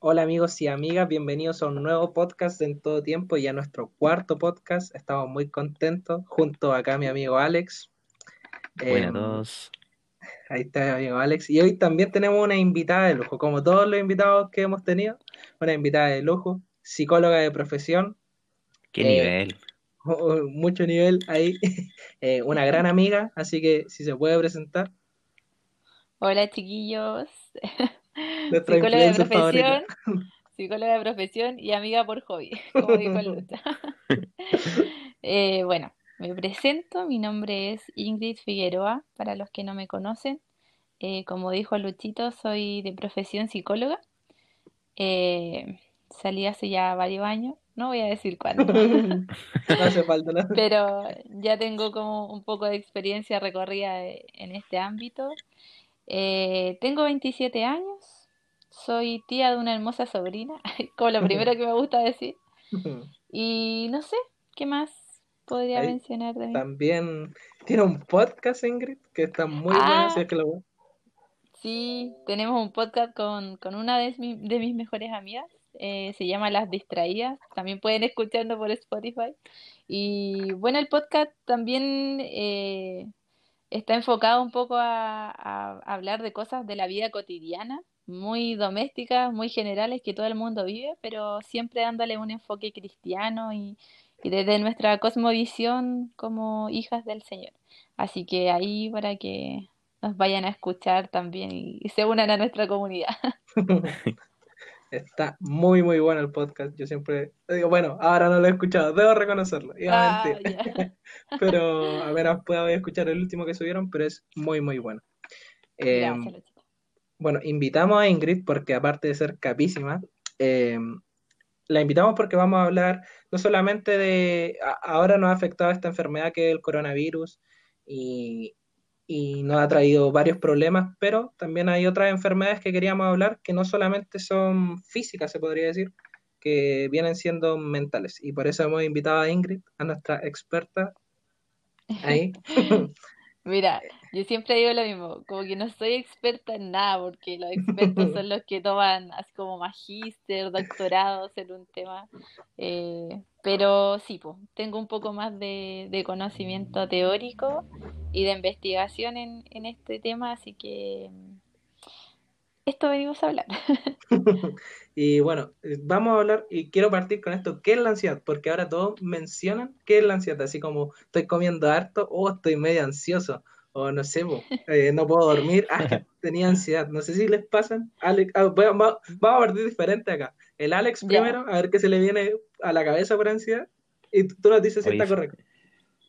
Hola amigos y amigas, bienvenidos a un nuevo podcast en todo tiempo y a nuestro cuarto podcast. Estamos muy contentos junto acá a mi amigo Alex. Buenas todos. ahí está mi amigo Alex. Y hoy también tenemos una invitada de lujo, como todos los invitados que hemos tenido, una invitada de lujo, psicóloga de profesión, ¿Qué eh, nivel? mucho nivel ahí, eh, una gran amiga, así que si se puede presentar, Hola chiquillos, nuestra psicóloga de favorita. profesión, psicóloga de profesión y amiga por hobby, como dijo Lucha. Eh, bueno, me presento, mi nombre es Ingrid Figueroa, para los que no me conocen. Eh, como dijo Luchito, soy de profesión psicóloga. Eh, salí hace ya varios años, no voy a decir cuándo, No hace falta nada. pero ya tengo como un poco de experiencia recorrida eh, en este ámbito. Eh, tengo 27 años, soy tía de una hermosa sobrina, como lo primero que me gusta decir. Y no sé, ¿qué más podría Ahí mencionar de mí? También tiene un podcast, Ingrid, que está muy bueno, si Ah, es que lo... sí, tenemos un podcast con, con una de, mi- de mis mejores amigas, eh, se llama Las Distraídas, también pueden escucharlo por Spotify. Y bueno, el podcast también eh, está enfocado un poco a, a hablar de cosas de la vida cotidiana, muy domésticas, muy generales que todo el mundo vive, pero siempre dándole un enfoque cristiano y, y desde nuestra cosmovisión como hijas del Señor. Así que ahí para que nos vayan a escuchar también y, y se unan a nuestra comunidad. Está muy, muy bueno el podcast. Yo siempre digo, bueno, ahora no lo he escuchado, debo reconocerlo. Iba a Ah, ya. pero apenas pueda escuchar el último que subieron, pero es muy, muy bueno. Eh, Gracias, Luchito. Bueno, invitamos a Ingrid porque aparte de ser capísima, eh, la invitamos porque vamos a hablar no solamente de, ahora nos ha afectado esta enfermedad que es el coronavirus y, y nos ha traído varios problemas, pero también hay otras enfermedades que queríamos hablar que no solamente son físicas, se podría decir, que vienen siendo mentales. Y por eso hemos invitado a Ingrid, a nuestra experta ahí. Mira, yo siempre digo lo mismo, como que no soy experta en nada, porque los expertos son los que toman así como magíster, doctorados en un tema, eh, pero sí, pues, tengo un poco más de, de conocimiento teórico y de investigación en, en este tema, así que esto venimos a hablar. Y bueno, eh, vamos a hablar y quiero partir con esto, ¿qué es la ansiedad? Porque ahora todos mencionan qué es la ansiedad, así como estoy comiendo harto o estoy medio ansioso o no sé, eh, no puedo dormir, ah, tenía ansiedad, no sé si les pasan. Alex, ah, va- vamos a partir diferente acá. El Alex primero, a ver qué se le viene a la cabeza por ansiedad y tú tú nos dices si Oye, está correcto.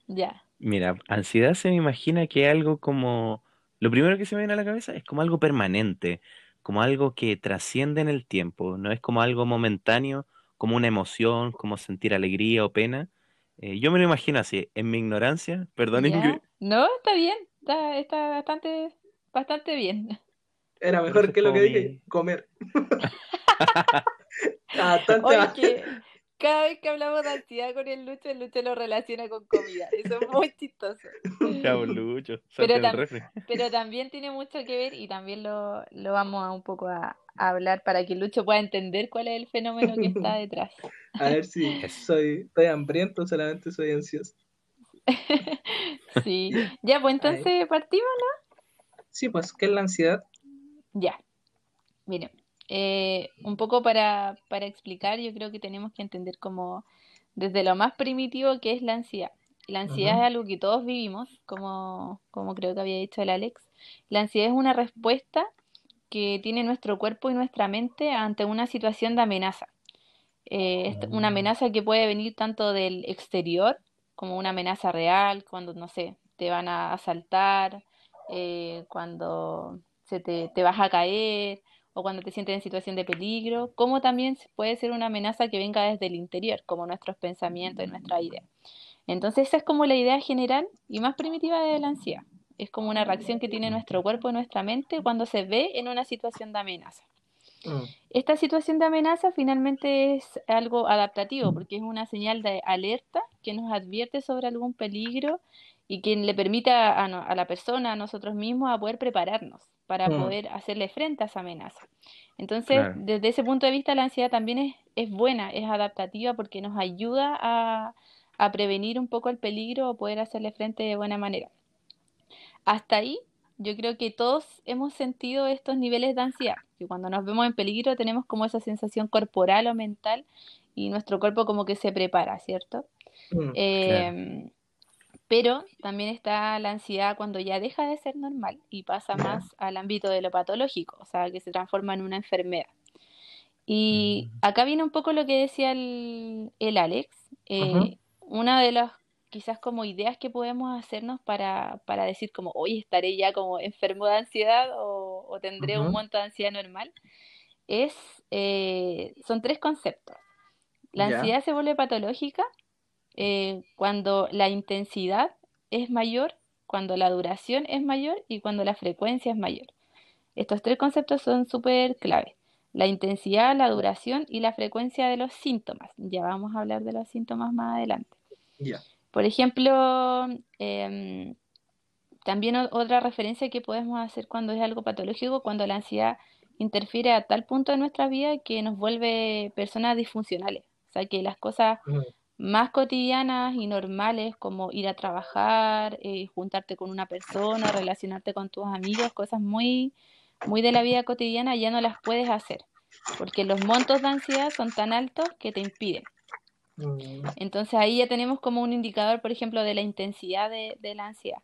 ya. mira, ansiedad se me imagina que es algo como... Lo primero que se me viene a la cabeza es como algo permanente, como algo que trasciende en el tiempo, no es como algo momentáneo, como una emoción, como sentir alegría o pena. Eh, yo me lo imagino así, en mi ignorancia, perdón Ingrid. No, está bien, está, está bastante, bastante bien. Era mejor que lo que dije, mi... comer. Bastante Oye, más. que cada vez que hablamos de ansiedad con el Lucho, el Lucho lo relaciona con comida. Eso es muy chistoso. Chao, Lucho, Pero, tam- también tiene mucho que ver y también lo, lo vamos a un poco a, a hablar para que el Lucho pueda entender cuál es el fenómeno que está detrás. A ver si soy, estoy hambriento, solamente soy ansioso. Sí. Ya, pues entonces partimos, Sí, pues, ¿qué es la ansiedad? ¿no? Ya. Miren, eh, un poco para, para explicar, yo creo que tenemos que entender como desde lo más primitivo que es la ansiedad. La ansiedad es algo que todos vivimos, como, como creo que había dicho el Alex. La ansiedad es una respuesta que tiene nuestro cuerpo y nuestra mente ante una situación de amenaza. Eh, es una Mm. amenaza que puede venir tanto del exterior como una amenaza real, cuando, no sé, te van a asaltar, eh, cuando se te, te vas a caer o cuando te sientes en situación de peligro, como también puede ser una amenaza que venga desde el interior, como nuestros pensamientos y nuestra idea. Entonces esa es como la idea general y más primitiva de la ansiedad. Es como una reacción que tiene nuestro cuerpo y nuestra mente cuando se ve en una situación de amenaza. Mm. Esta situación de amenaza finalmente es algo adaptativo porque es una señal de alerta que nos advierte sobre algún peligro y que le permita a, a, la persona, a nosotros mismos, a poder prepararnos para Mm. poder hacerle frente a esa amenaza. Entonces, desde ese punto de vista, la ansiedad también es, es buena, es adaptativa porque nos ayuda a, a prevenir un poco el peligro o poder hacerle frente de buena manera. Hasta ahí, yo creo que todos hemos sentido estos niveles de ansiedad, que cuando nos vemos en peligro tenemos como esa sensación corporal o mental y nuestro cuerpo como que se prepara, ¿cierto? Mm, Eh, pero también está la ansiedad cuando ya deja de ser normal y pasa más al ámbito de lo patológico, o sea, que se transforma en una enfermedad. Y Mm. acá viene un poco lo que decía el, el Alex. eh, una de las quizás como ideas que podemos hacernos para, para decir como, hoy estaré ya como enfermo de ansiedad o, o tendré un monto de ansiedad normal, es, eh, son tres conceptos. La ansiedad se vuelve patológica eh, cuando la intensidad es mayor, cuando la duración es mayor y cuando la frecuencia es mayor. Estos tres conceptos son súper clave. La intensidad, la duración y la frecuencia de los síntomas. Ya vamos a hablar de los síntomas más adelante. Ya. Por ejemplo, em, también otra referencia que podemos hacer cuando es algo patológico, cuando la ansiedad interfiere a tal punto en nuestra vida que nos vuelve personas disfuncionales. O sea, que las cosas más cotidianas y normales como ir a trabajar, eh, juntarte con una persona, relacionarte con tus amigos, cosas muy, muy de la vida cotidiana ya no las puedes hacer, porque los montos de ansiedad son tan altos que te impiden. mm, Entonces ahí ya tenemos como un indicador, por ejemplo, de la intensidad de, de la ansiedad.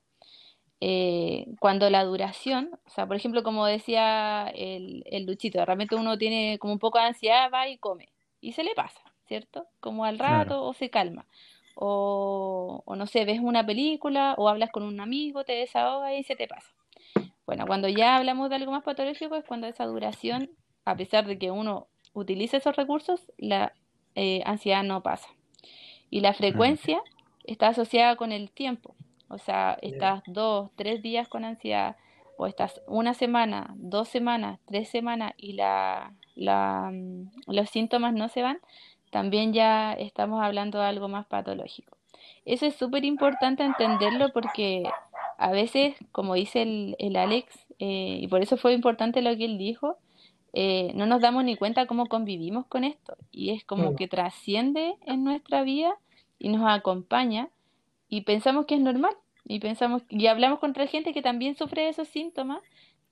Eh, cuando la duración, o sea, por ejemplo, como decía el, el Luchito, de repente uno tiene como un poco de ansiedad, va y come, y se le pasa, ¿cierto? Como al Claro. rato o se calma. O, o no sé, ves una película o hablas con un amigo, te desahogas y se te pasa. Bueno, cuando ya hablamos de algo más patológico es cuando esa duración, a pesar de que uno utilice esos recursos, la eh, ansiedad no pasa. Y la frecuencia está asociada con el tiempo. O sea, estás dos, tres días con ansiedad, o estás una semana, dos semanas, tres semanas y la, la, mm, los síntomas no se van, también ya estamos hablando de algo más patológico. Eso es súper importante entenderlo porque a veces, como dice el, el Alex, eh, y por eso fue importante lo que él dijo, eh, no nos damos ni cuenta cómo convivimos con esto. Y es como que trasciende en nuestra vida y nos acompaña y pensamos que es normal. Y pensamos, y hablamos con otra gente que también sufre esos síntomas,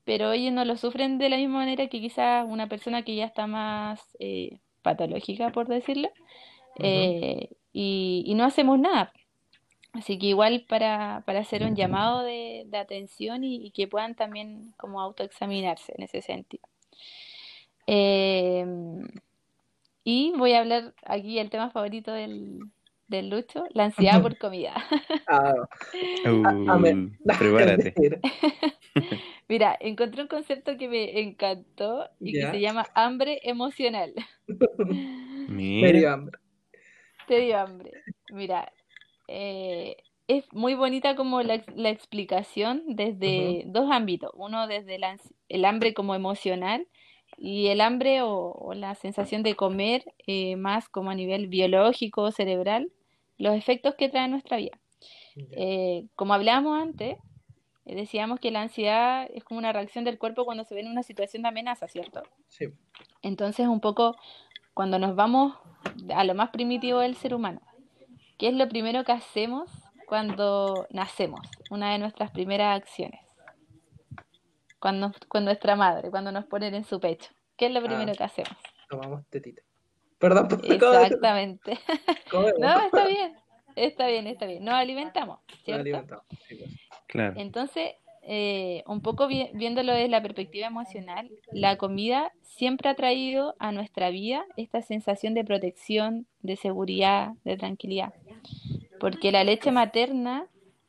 pero ellos no lo sufren de la misma manera que quizás una persona que ya está más eh, patológica, por decirlo, eh, y, y no hacemos nada. Así que igual para, para hacer un llamado de, de atención y, y que puedan también como autoexaminarse en ese sentido. Eh, y voy a hablar aquí el tema favorito del, del Lucho, la ansiedad por comida. Ah, Uh, amén. prepárate. Mira, encontré un concepto que me encantó y que se llama hambre emocional. Mira, dio hambre. Te dio hambre. Mira, eh, es muy bonita como la, la explicación desde dos ámbitos. Uno desde la el hambre como emocional y el hambre o, o la sensación de comer eh, más como a nivel biológico, cerebral, los efectos que trae en nuestra vida. Eh, como hablábamos antes, decíamos que la ansiedad es como una reacción del cuerpo cuando se ve en una situación de amenaza, ¿cierto? Sí. Entonces, un poco cuando nos vamos a lo más primitivo del ser humano, ¿qué es lo primero que hacemos cuando nacemos? Una de nuestras primeras acciones. Cuando, nuestra madre, cuando nos ponen en su pecho. ¿Qué es lo primero Ah. que hacemos? Tomamos tetita. Perdón por. Exactamente. No, está bien. Está bien, está bien. Nos alimentamos, Nos ¿cierto? alimentamos. Sí, pues. claro. Entonces, eh, un poco vi- viéndolo desde la perspectiva emocional, la comida siempre ha traído a nuestra vida esta sensación de protección, de seguridad, de tranquilidad. Porque la leche materna,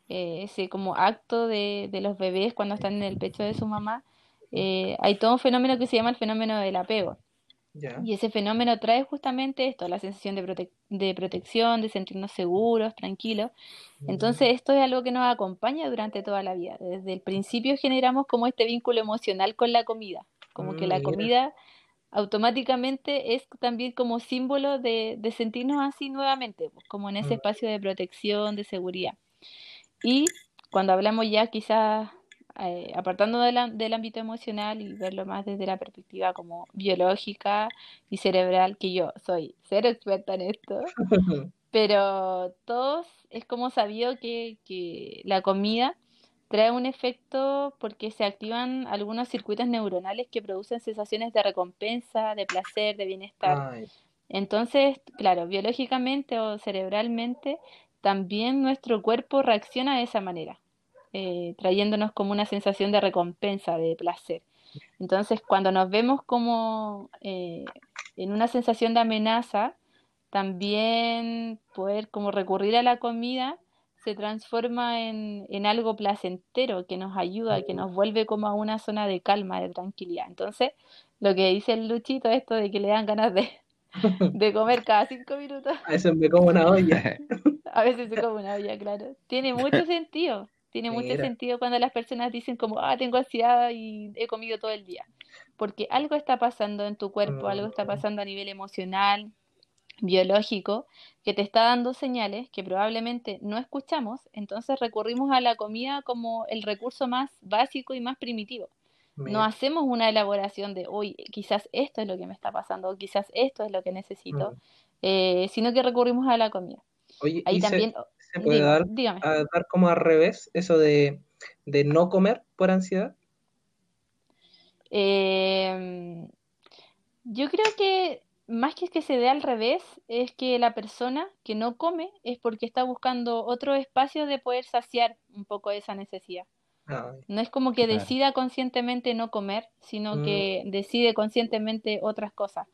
eh, ese como acto de, de los bebés cuando están en el pecho de su mamá, eh, hay todo un fenómeno que se llama el fenómeno del apego. Ya. Y ese fenómeno trae justamente esto, la sensación de, prote- de protección, de sentirnos seguros, tranquilos. Entonces, esto es algo que nos acompaña durante toda la vida. Desde el principio generamos como este vínculo emocional con la comida, como que Mm, la mira. comida automáticamente es también como símbolo de, de sentirnos así nuevamente, pues, como en ese Mm. espacio de protección, de seguridad. Y cuando hablamos ya quizás eh, apartando del ámbito emocional y verlo más desde la perspectiva como biológica y cerebral, que yo soy cero experta en esto, pero todos es como sabido que, que la comida trae un efecto porque se activan algunos circuitos neuronales que producen sensaciones de recompensa, de placer, de bienestar. Entonces, claro, biológicamente o cerebralmente, también nuestro cuerpo reacciona de esa manera. Eh, trayéndonos como una sensación de recompensa, de placer. Entonces, cuando nos vemos como eh, en una sensación de amenaza, también poder como recurrir a la comida se transforma en, en, algo placentero que nos ayuda, que nos vuelve como a una zona de calma, de tranquilidad. Entonces, lo que dice el Luchito, esto de que le dan ganas de, de comer cada cinco minutos. A veces me como una olla. a veces se come una olla, claro. Tiene mucho sentido. Tiene mucho sentido cuando las personas dicen como, ah, tengo ansiedad y he comido todo el día. Porque algo está pasando en tu cuerpo, algo está mm. pasando a nivel emocional, biológico, que te está dando señales que probablemente no escuchamos, entonces recurrimos a la comida como el recurso más básico y más primitivo. No hacemos una elaboración de, hoy quizás esto es lo que me está pasando, o quizás esto es lo que necesito, mm. eh, sino que recurrimos a la comida. Oye, Ahí también, se puede dar, dar como al revés, eso de, no comer por ansiedad? Em, yo creo que más que que se dé al revés, es que la persona que no come es porque está buscando otro espacio de poder saciar un poco esa necesidad. no es como que decida conscientemente no comer, sino mm. que decide conscientemente otras cosas.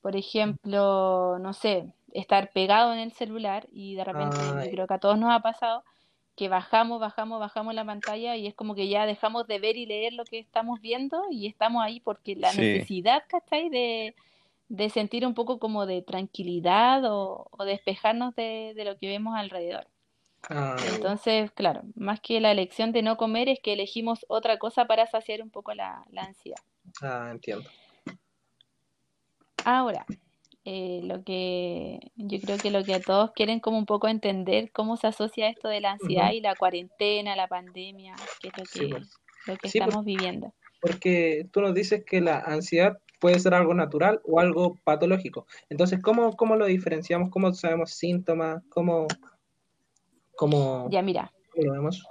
Por ejemplo, no sé, estar pegado en el celular y de repente, creo que a todos nos ha pasado, que bajamos, bajamos, bajamos la pantalla y es como que ya dejamos de ver y leer lo que estamos viendo y estamos ahí porque la necesidad, ¿cachai? De, de sentir un poco como de tranquilidad o, despejarnos de, lo que vemos alrededor. Entonces, claro, más que la elección de no comer es que elegimos otra cosa para saciar un poco la, la ansiedad. Ah, entiendo. Ahora, eh, lo que yo creo que lo que a todos quieren como un poco entender cómo se asocia esto de la ansiedad y la cuarentena, la pandemia, que es lo que, pues. lo que pues. estamos viviendo. Porque tú nos dices que la ansiedad puede ser algo natural o algo patológico. Entonces, ¿cómo, cómo lo diferenciamos? ¿Cómo sabemos síntomas? ¿Cómo, cómo, ya, mira. ¿cómo lo vemos?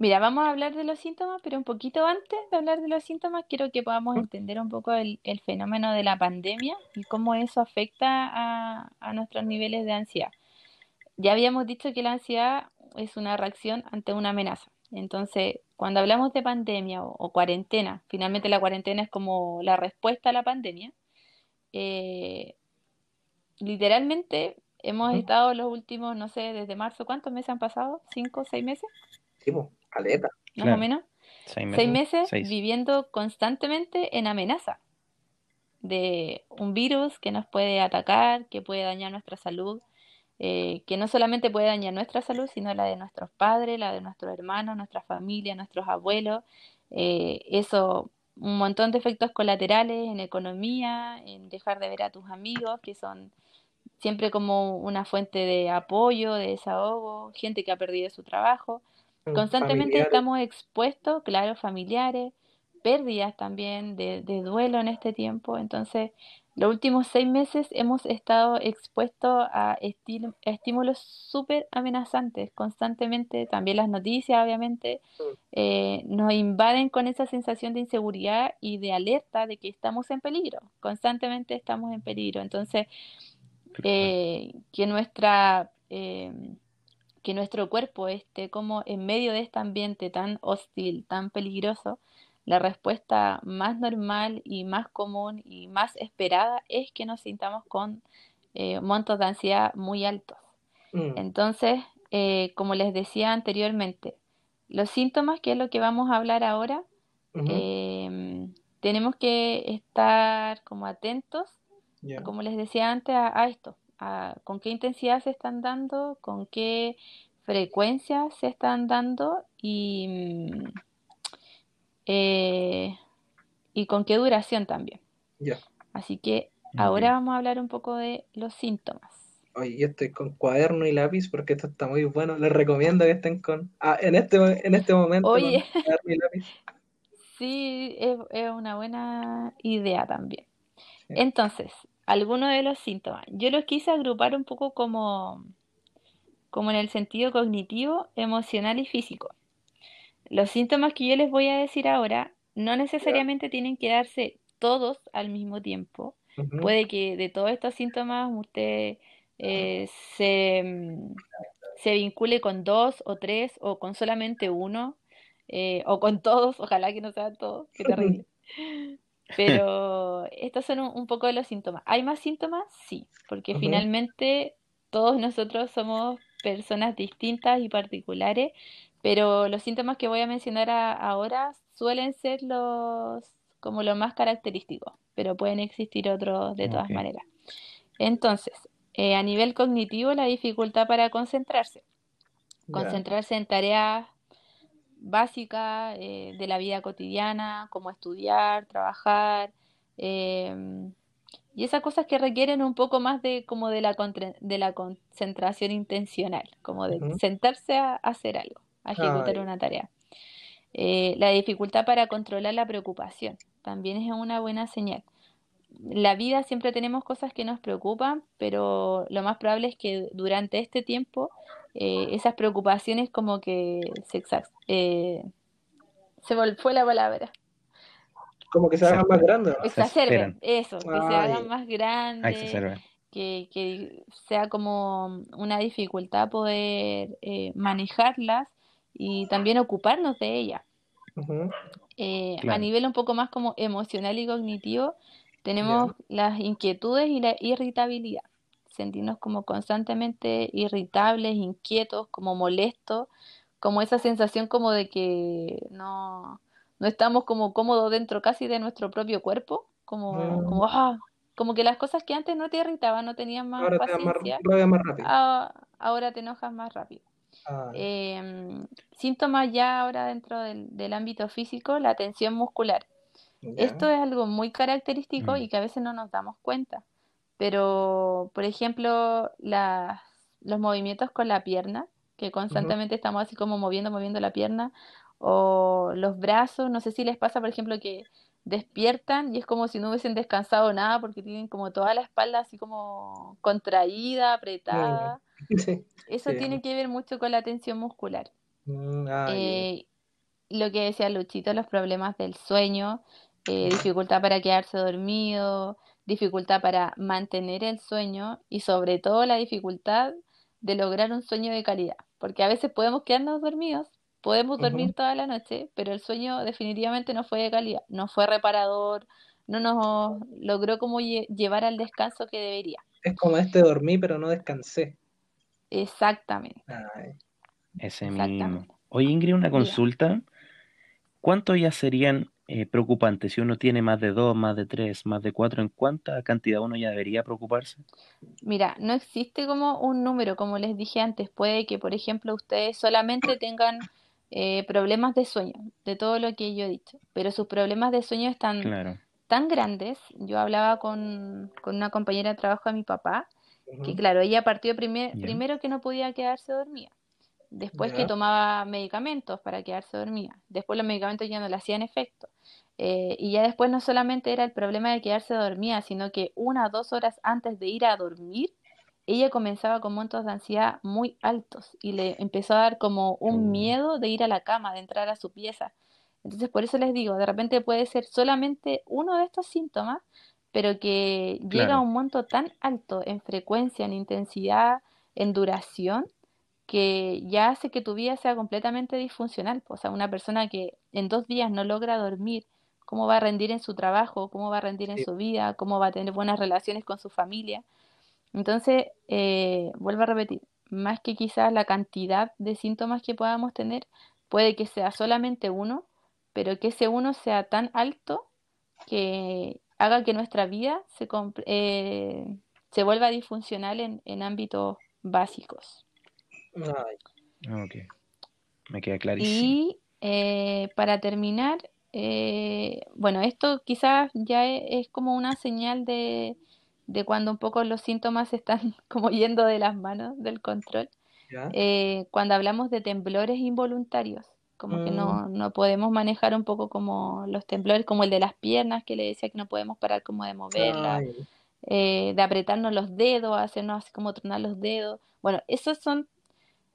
Mira, vamos a hablar de los síntomas, pero un poquito antes de hablar de los síntomas, quiero que podamos entender un poco el, fenómeno de la pandemia y cómo eso afecta a, nuestros niveles de ansiedad. Ya habíamos dicho que la ansiedad es una reacción ante una amenaza. Entonces, cuando hablamos de pandemia o, cuarentena, finalmente la cuarentena es como la respuesta a la pandemia, eh, literalmente hemos estado los últimos, no sé, desde marzo, ¿cuántos meses han pasado? ¿Cinco, seis meses? Sí, Aleta. Más o menos. Seis meses, viviendo constantemente en amenaza de un virus que nos puede atacar, que puede dañar nuestra salud, eh, que no solamente puede dañar nuestra salud, sino la de nuestros padres, la de nuestros hermanos, nuestra familia, nuestros abuelos. Eh, eso, un montón de efectos colaterales en economía, en dejar de ver a tus amigos, que son siempre como una fuente de apoyo, de desahogo, gente que ha perdido su trabajo. Mm, Constantemente estamos expuestos, claro, familiares, pérdidas también de, duelo en este tiempo. Entonces, los últimos seis meses hemos estado expuestos a, estímulos súper amenazantes. Constantemente, también las noticias, obviamente, mm. eh, nos invaden con esa sensación de inseguridad y de alerta de que estamos en peligro. Constantemente estamos en peligro. Entonces, eh, que nuestra... Eh, que nuestro cuerpo esté como en medio de este ambiente tan hostil, tan peligroso, la respuesta más normal y más común y más esperada es que nos sintamos con eh, montos de ansiedad muy altos. Mm. Entonces, eh, como les decía anteriormente, los síntomas, que es lo que vamos a hablar ahora, em, tenemos que estar como atentos, como les decía antes, a esto, con qué intensidad se están dando, con qué frecuencia se están dando y, mm, eh, y con qué duración también. Así que ahora vamos a hablar un poco de los síntomas. Oye, yo estoy con cuaderno y lápiz porque esto está muy bueno. Les recomiendo que estén con. Ah, en este, en este momento Oye. con cuaderno y lápiz. Sí, es, es una buena idea también. Sí. Entonces, algunos de los síntomas. Yo los quise agrupar un poco como, como en el sentido cognitivo, emocional y físico. Los síntomas que yo les voy a decir ahora no necesariamente tienen que darse todos al mismo tiempo. Puede que de todos estos síntomas usted eh, se, se vincule con dos o tres o con solamente uno eh, o con todos, ojalá que no sean todos, qué terrible. Pero estos son un, un poco de los síntomas. ¿Hay más síntomas? Sí, porque finalmente todos nosotros somos personas distintas y particulares, pero los síntomas que voy a mencionar a- ahora suelen ser los como los más característicos, pero pueden existir otros de todas maneras. Entonces, eh, a nivel cognitivo, la dificultad para concentrarse. Concentrarse en tareas básicas eh, de la vida cotidiana, como estudiar, trabajar, em, y esas cosas que requieren un poco más de como de la, de la concentración intencional, como de sentarse a hacer algo, a ejecutar Ay, una tarea. Eh, la dificultad para controlar la preocupación también es una buena señal. La vida siempre tenemos cosas que nos preocupan, pero lo más probable es que durante este tiempo eh, esas preocupaciones como que se, exa- eh, se vol- fue la palabra, como que se hagan más grandes. ¿no? exacerben, eso, que se hagan más grandes, que, que sea como una dificultad poder eh, manejarlas y también ocuparnos de ellas. Eh, a nivel un poco más como emocional y cognitivo, tenemos las inquietudes y la irritabilidad. Sentirnos como constantemente irritables, inquietos, como molestos, como esa sensación como de que no, no estamos como cómodos dentro casi de nuestro propio cuerpo, como, Mm, como, ah, como que las cosas que antes no te irritaban, no tenías más Ahora te más paciencia, rabia más rápido. ah, ahora te enojas más rápido. Ay, Em, síntomas ya ahora dentro del, del ámbito físico, la tensión muscular. Esto es algo muy característico Mm. y que a veces no nos damos cuenta. Pero, por ejemplo, las- los movimientos con la pierna, que constantemente estamos así como moviendo, moviendo la pierna, o los brazos, no sé si les pasa, por ejemplo, que despiertan y es como si no hubiesen descansado nada porque tienen como toda la espalda así como contraída, apretada. Sí, Eso sí. tiene que ver mucho con la tensión muscular. Mm, ay, Eh, lo que decía Luchito, los problemas del sueño, eh, dificultad para quedarse dormido, dificultad para mantener el sueño y sobre todo la dificultad de lograr un sueño de calidad. Porque a veces podemos quedarnos dormidos, podemos dormir toda la noche, pero el sueño definitivamente no fue de calidad, no fue reparador, no nos logró como lle- llevar al descanso que debería. Es como este dormí, pero no descansé. Exactamente, Ay, Ese mismo. exactamente. Oye, Ingrid, una consulta. ¿Cuántos ya serían eh, preocupantes? Si uno tiene más de dos, más de tres, más de cuatro, ¿en cuánta cantidad uno ya debería preocuparse? Mira, no existe como un número, como les dije antes. Puede que, por ejemplo, ustedes solamente tengan eh, problemas de sueño, de todo lo que yo he dicho, pero sus problemas de sueño están Claro. tan grandes. Yo hablaba con, con una compañera de trabajo de mi papá, que claro, ella partió primer- primero que no podía quedarse dormida, después que tomaba medicamentos para quedarse dormida, después los medicamentos ya no le hacían efecto. Eh, y ya después no solamente era el problema de quedarse dormida, sino que una o dos horas antes de ir a dormir, ella comenzaba con montos de ansiedad muy altos y le empezó a dar como un Oh. miedo de ir a la cama, de entrar a su pieza. Entonces, por eso les digo, de repente puede ser solamente uno de estos síntomas, pero que llega a un monto tan alto en frecuencia, en intensidad, en duración, que ya hace que tu vida sea completamente disfuncional. O sea, una persona que en dos días no logra dormir, ¿cómo va a rendir en su trabajo? ¿Cómo va a rendir en Sí. su vida? ¿Cómo va a tener buenas relaciones con su familia? Entonces, eh, vuelvo a repetir, más que quizás la cantidad de síntomas que podamos tener, puede que sea solamente uno, pero que ese uno sea tan alto que haga que nuestra vida se, eh, se vuelva disfuncional en, en ámbitos básicos. Ay, Ok. Me queda clarísimo. Y eh, para terminar, eh, bueno, esto quizás ya e- es, como una señal de, de cuando un poco los síntomas están como yendo de las manos del control. Eh, cuando hablamos de temblores involuntarios, como que no, mm. no podemos manejar un poco como los temblores, como el de las piernas, que le decía que no podemos parar como de moverla, eh, de apretarnos los dedos, hacernos así como tronar los dedos. Bueno, esos son,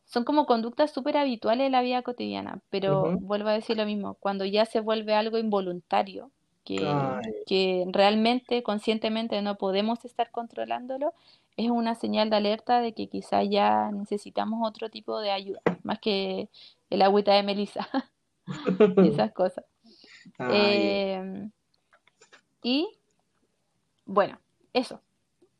son como conductas súper habituales en la vida cotidiana, pero vuelvo a decir lo mismo, cuando ya se vuelve algo involuntario, que, realmente conscientemente no podemos estar controlándolo, es una señal de alerta de que quizá ya necesitamos otro tipo de ayuda, más que el agüita de melisa y esas cosas. Em, y bueno, eso,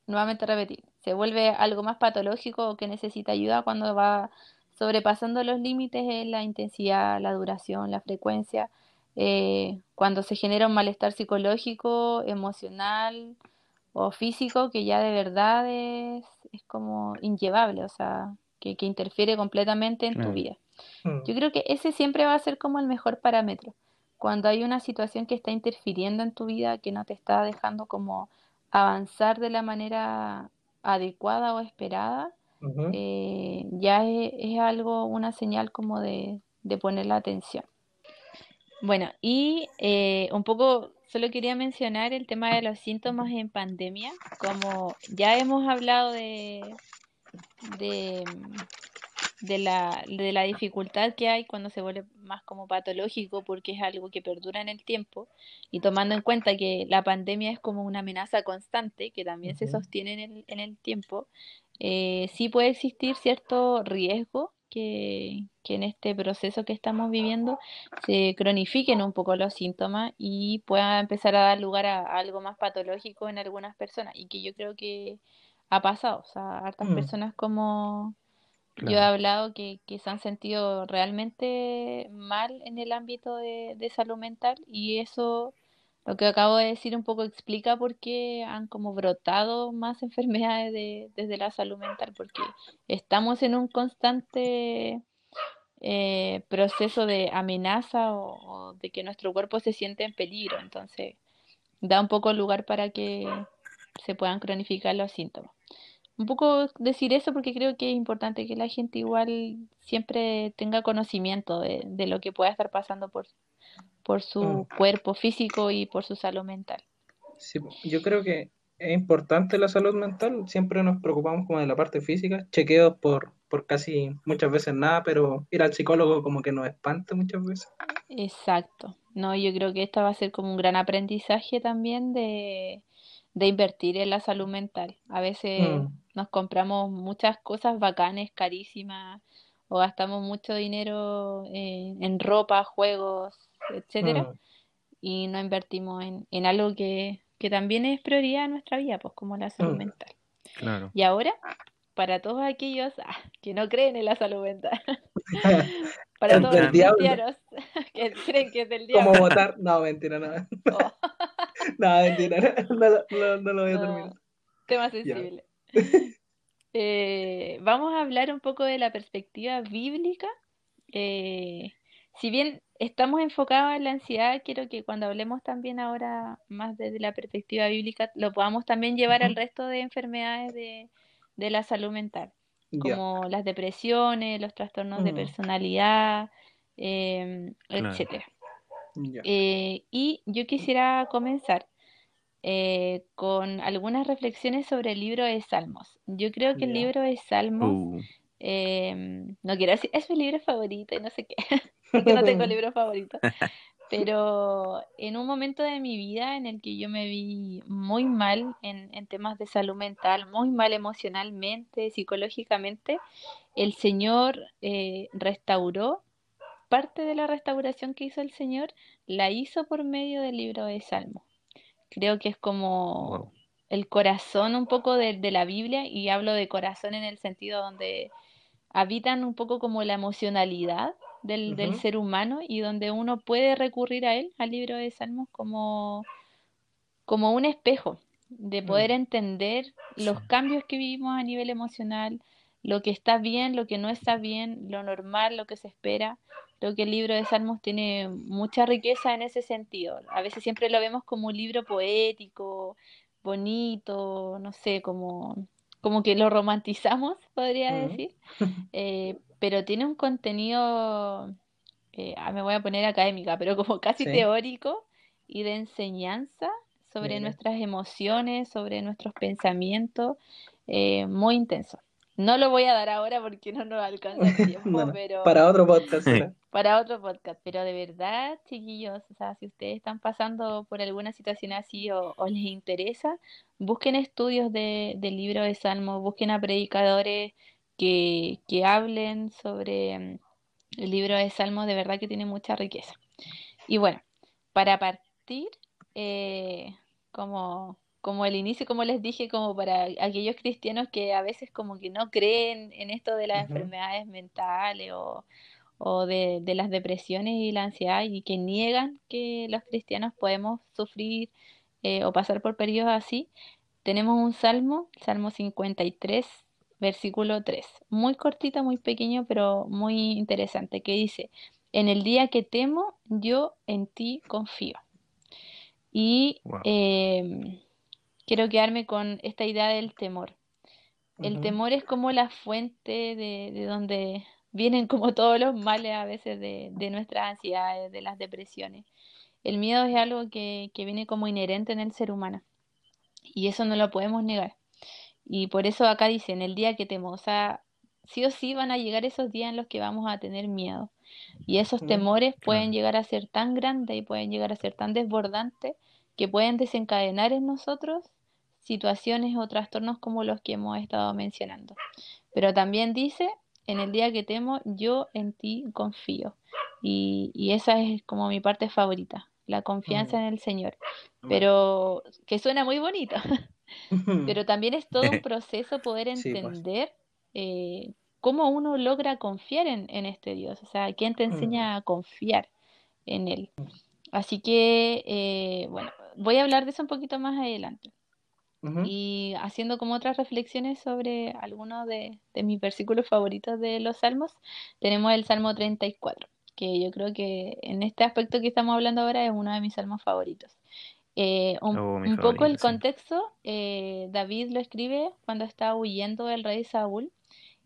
nuevamente repetir, se vuelve algo más patológico o que necesita ayuda cuando va sobrepasando los límites en la intensidad, la duración, la frecuencia eh, cuando se genera un malestar psicológico, emocional o físico que ya de verdad es, es como inllevable, o sea, que, que interfiere completamente en tu vida. Mm. Yo creo que ese siempre va a ser como el mejor parámetro. Cuando hay una situación que está interfiriendo en tu vida, que no te está dejando como avanzar de la manera adecuada o esperada, eh, ya es, es, algo, una señal como de, de poner la atención. Bueno, y eh, un poco solo quería mencionar el tema de los síntomas en pandemia, como ya hemos hablado de, de, de, la, de la dificultad que hay cuando se vuelve más como patológico porque es algo que perdura en el tiempo. Y tomando en cuenta que la pandemia es como una amenaza constante que también se sostiene en el, en el tiempo, eh, sí puede existir cierto riesgo que, en este proceso que estamos viviendo se cronifiquen un poco los síntomas y pueda empezar a dar lugar a, algo más patológico en algunas personas. Y que yo creo que ha pasado, o sea, hartas mm. personas como yo he hablado que, que, se han sentido realmente mal en el ámbito de, de salud mental y eso lo que acabo de decir un poco explica por qué han como brotado más enfermedades de, desde la salud mental, porque estamos en un constante eh, proceso de amenaza o, de que nuestro cuerpo se siente en peligro. Entonces, da un poco lugar para que se puedan cronificar los síntomas. Un poco decir eso porque creo que es importante que la gente igual siempre tenga conocimiento de, de lo que pueda estar pasando por, por su mm. cuerpo físico y por su salud mental. Sí, yo creo que es importante la salud mental, siempre nos preocupamos como de la parte física, chequeos por, por casi muchas veces nada, pero ir al psicólogo como que nos espanta muchas veces. Exacto, no, yo creo que esto va a ser como un gran aprendizaje también de, de invertir en la salud mental. A veces mm. nos compramos muchas cosas bacanes, carísimas, o gastamos mucho dinero en, en ropa, juegos, etcétera, mm. y no invertimos en, en algo que, que, también es prioridad en nuestra vida, pues como la salud mm. mental. Claro. Y ahora, para todos aquellos ah, que no creen en la salud mental, para todos los cristianos que creen que es del diablo. ¿Cómo votar? No, mentira, no. Oh. no, mentira, no, no, no, lo voy a terminar. Tema sensible. Eh, vamos a hablar un poco de la perspectiva bíblica. Eh, si bien estamos enfocados en la ansiedad, quiero que cuando hablemos también ahora más desde la perspectiva bíblica, lo podamos también llevar al resto de enfermedades de, la salud mental, como las depresiones, los trastornos de personalidad, eh, etcétera. Eh, y yo quisiera comenzar eh, con algunas reflexiones sobre el libro de Salmos. Yo creo que el libro de Salmos, uh. em, no quiero decir, es mi libro favorito y no sé qué, porque no tengo libro favorito, pero en un momento de mi vida en el que yo me vi muy mal en, temas de salud mental, muy mal emocionalmente, psicológicamente, el Señor eh, restauró, parte de la restauración que hizo el Señor, la hizo por medio del libro de Salmos. Creo que es como el corazón un poco de, de la Biblia y hablo de corazón en el sentido donde habitan un poco como la emocionalidad del, ser humano y donde uno puede recurrir a él, al libro de Salmos, como, como un espejo de mm. poder entender los cambios que vivimos a nivel emocional, lo que está bien, lo que no está bien, lo normal, lo que se espera. Creo que el libro de Salmos tiene mucha riqueza en ese sentido. A veces siempre lo vemos como un libro poético, bonito, no sé, como, como que lo romantizamos, podría Mm. decir, eh, pero tiene un contenido, eh, ah, me voy a poner académica, pero como casi Sí, teórico y de enseñanza sobre nuestras emociones, sobre nuestros pensamientos, eh, muy intenso. No lo voy a dar ahora porque no nos alcanza el tiempo, pero Para otro podcast para otro podcast, pero de verdad, chiquillos, o sea, si ustedes están pasando por alguna situación así o, o les interesa, busquen estudios de, del libro de Salmos, busquen a predicadores que, que hablen sobre mm, el libro de Salmos, de verdad que tiene mucha riqueza. Y bueno, para partir, eh, como, como el inicio, como les dije, como para aquellos cristianos que a veces como que no creen en esto de las enfermedades mentales o o de, de las depresiones y la ansiedad y que niegan que los cristianos podemos sufrir eh, o pasar por periodos así, tenemos un salmo, Salmo 53, versículo 3, muy cortito, muy pequeño, pero muy interesante, que dice, en el día que temo, yo en ti confío. Y Wow. eh, quiero quedarme con esta idea del temor. El temor es como la fuente de, de donde vienen como todos los males a veces de, de nuestras ansiedades, de las depresiones. El miedo es algo que, que viene como inherente en el ser humano y eso no lo podemos negar. Y por eso acá dice, en el día que temo, o sea, sí o sí van a llegar esos días en los que vamos a tener miedo. Y esos temores pueden llegar a ser tan grandes y pueden llegar a ser tan desbordantes que pueden desencadenar en nosotros situaciones o trastornos como los que hemos estado mencionando. Pero también dice, en el día que temo, yo en ti confío. Y, y esa es como mi parte favorita, la confianza Mm. en el Señor. Bueno. Pero que suena muy bonito. Pero también es todo un proceso poder Sí, pues. entender eh, cómo uno logra confiar en, en este Dios. O sea, ¿quién te Mm. enseña a confiar en Él? Así que, eh, bueno, voy a hablar de eso un poquito más adelante. Y haciendo como otras reflexiones sobre algunos de, de mis versículos favoritos de los salmos, tenemos el Salmo 34, que yo creo que en este aspecto que estamos hablando ahora es uno de mis salmos favoritos. Eh, un, Oh, un poco el contexto, eh, David lo escribe cuando está huyendo del rey Saúl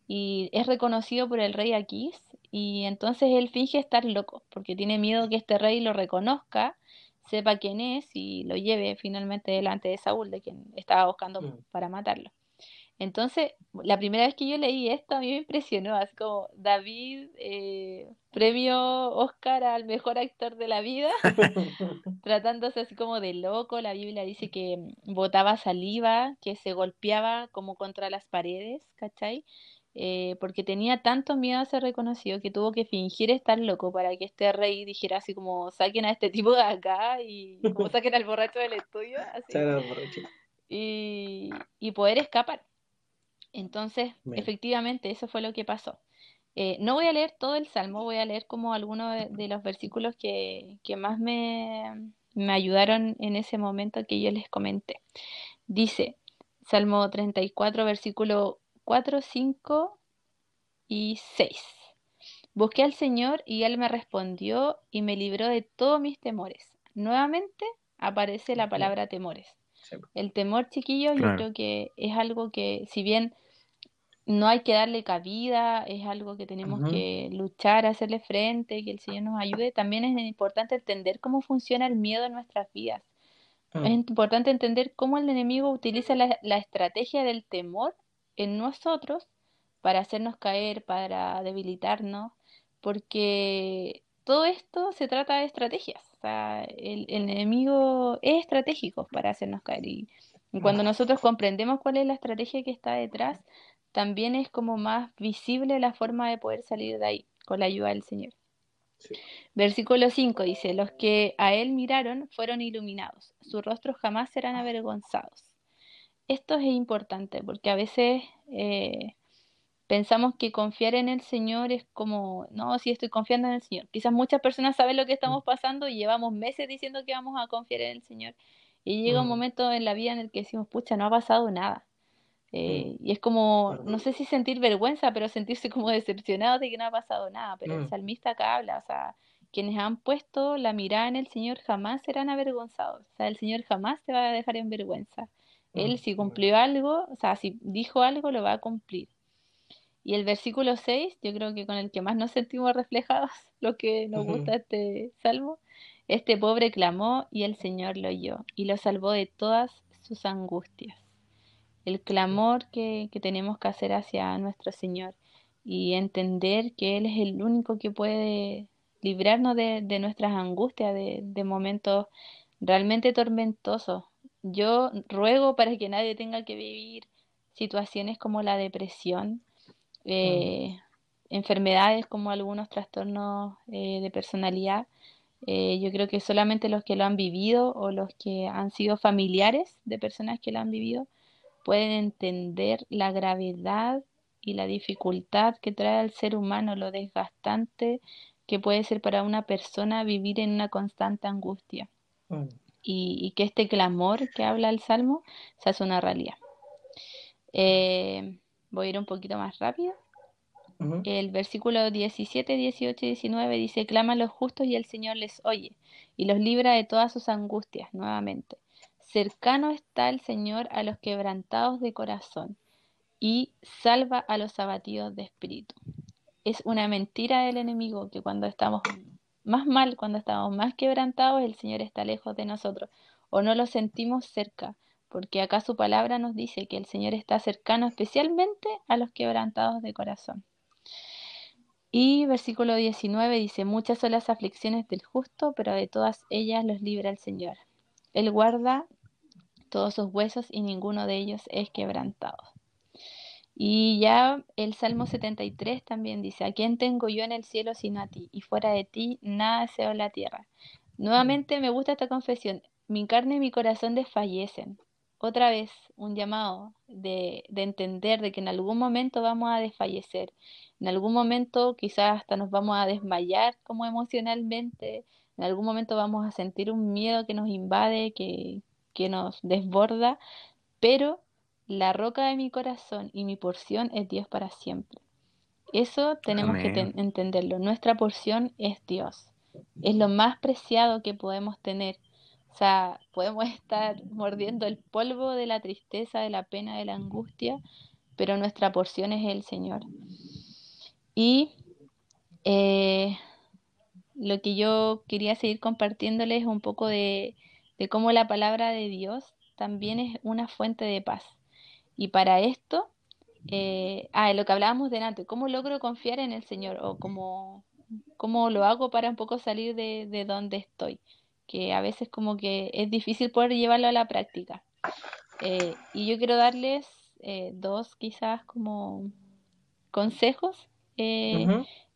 y es reconocido por el rey Aquís y entonces él finge estar loco porque tiene miedo que este rey lo reconozca, sepa quién es y lo lleve finalmente delante de Saúl, de quien estaba buscando Mm. para matarlo. Entonces, la primera vez que yo leí esto a mí me impresionó, así como David, eh, premio Oscar al mejor actor de la vida, tratándose así como de loco. La Biblia dice que mm, botaba saliva, que se golpeaba como contra las paredes, ¿cachai? Eh, porque tenía tanto miedo a ser reconocido que tuvo que fingir estar loco para que este rey dijera así como saquen a este tipo de acá y como saquen al borracho del estudio, así, borracho. y, y poder escapar. Entonces, efectivamente, eso fue lo que pasó. Eh, no voy a leer todo el salmo, voy a leer como algunos de, de los versículos que, que más me, me ayudaron en ese momento que yo les comenté. Dice, Salmo 34, versículo 4, 5 y 6. Busqué al Señor y Él me respondió y me libró de todos mis temores. Nuevamente aparece la palabra temores. Sí. El temor, chiquillo, yo Claro. creo que es algo que, si bien no hay que darle cabida, es algo que tenemos que luchar, hacerle frente, que el Señor nos ayude, también es importante entender cómo funciona el miedo en nuestras vidas. Es Mm. importante entender cómo el enemigo utiliza la, la estrategia del temor en nosotros para hacernos caer, para debilitarnos, porque todo esto se trata de estrategias. O sea, el, el enemigo es estratégico para hacernos caer. Y, y cuando nosotros comprendemos cuál es la estrategia que está detrás, también es como más visible la forma de poder salir de ahí con la ayuda del Señor. Sí. Versículo 5 dice, los que a él miraron fueron iluminados, sus rostros jamás serán avergonzados. Esto es importante porque a veces eh, pensamos que confiar en el Señor es como, no, si estoy confiando en el Señor. Quizás muchas personas saben lo que estamos pasando y llevamos meses diciendo que vamos a confiar en el Señor. Y llega un Mm. momento en la vida en el que decimos, pucha, no ha pasado nada. Eh, y es como, no sé si sentir vergüenza, pero sentirse como decepcionado de que no ha pasado nada. Pero el Mm. salmista acá habla, o sea, quienes han puesto la mirada en el Señor jamás serán avergonzados. O sea, el Señor jamás te va a dejar en vergüenza. Él si cumplió algo, o sea, si dijo algo, lo va a cumplir. Y el versículo 6, yo creo que con el que más nos sentimos reflejados, lo que nos gusta este salmo, este pobre clamó y el Señor lo oyó y lo salvó de todas sus angustias. El clamor que, que tenemos que hacer hacia nuestro Señor y entender que Él es el único que puede librarnos de, de nuestras angustias, de, de momentos realmente tormentosos. Yo ruego para que nadie tenga que vivir situaciones como la depresión, eh, enfermedades como algunos trastornos eh, de personalidad. Eh, yo creo que solamente los que lo han vivido o los que han sido familiares de personas que lo han vivido pueden entender la gravedad y la dificultad que trae al ser humano, lo desgastante que puede ser para una persona vivir en una constante angustia Mm. Y, y que este clamor que habla el Salmo se hace una realidad. Eh, voy a ir un poquito más rápido. El versículo 17, 18 y 19 dice, claman los justos y el Señor les oye y los libra de todas sus angustias nuevamente. Cercano está el Señor a los quebrantados de corazón y salva a los abatidos de espíritu. Es una mentira del enemigo que cuando estamos más mal, cuando estamos más quebrantados, el Señor está lejos de nosotros o no lo sentimos cerca, porque acá su palabra nos dice que el Señor está cercano especialmente a los quebrantados de corazón. Y versículo 19 dice, muchas son las aflicciones del justo, pero de todas ellas los libra el Señor. Él guarda todos sus huesos y ninguno de ellos es quebrantado. Y ya el Salmo 73 también dice, ¿a quién tengo yo en el cielo sino a ti? Y fuera de ti nada deseo en la tierra. Nuevamente me gusta esta confesión, mi carne y mi corazón desfallecen. Otra vez un llamado de, de entender de que en algún momento vamos a desfallecer, en algún momento quizás hasta nos vamos a desmayar como emocionalmente, en algún momento vamos a sentir un miedo que nos invade, que, que nos desborda, pero la roca de mi corazón y mi porción es Dios para siempre. Eso tenemos que Amén. entenderlo. Nuestra porción es Dios. Es lo más preciado que podemos tener. O sea, podemos estar mordiendo el polvo de la tristeza, de la pena, de la angustia, pero nuestra porción es el Señor. Y eh, lo que yo quería seguir compartiéndoles es un poco de, de cómo la palabra de Dios también es una fuente de paz. Y para esto, eh, ah, lo que hablábamos delante, ¿cómo logro confiar en el Señor? O cómo, cómo lo hago para un poco salir de, de donde estoy, que a veces como que es difícil poder llevarlo a la práctica. Eh, y yo quiero darles eh, dos quizás como consejos eh,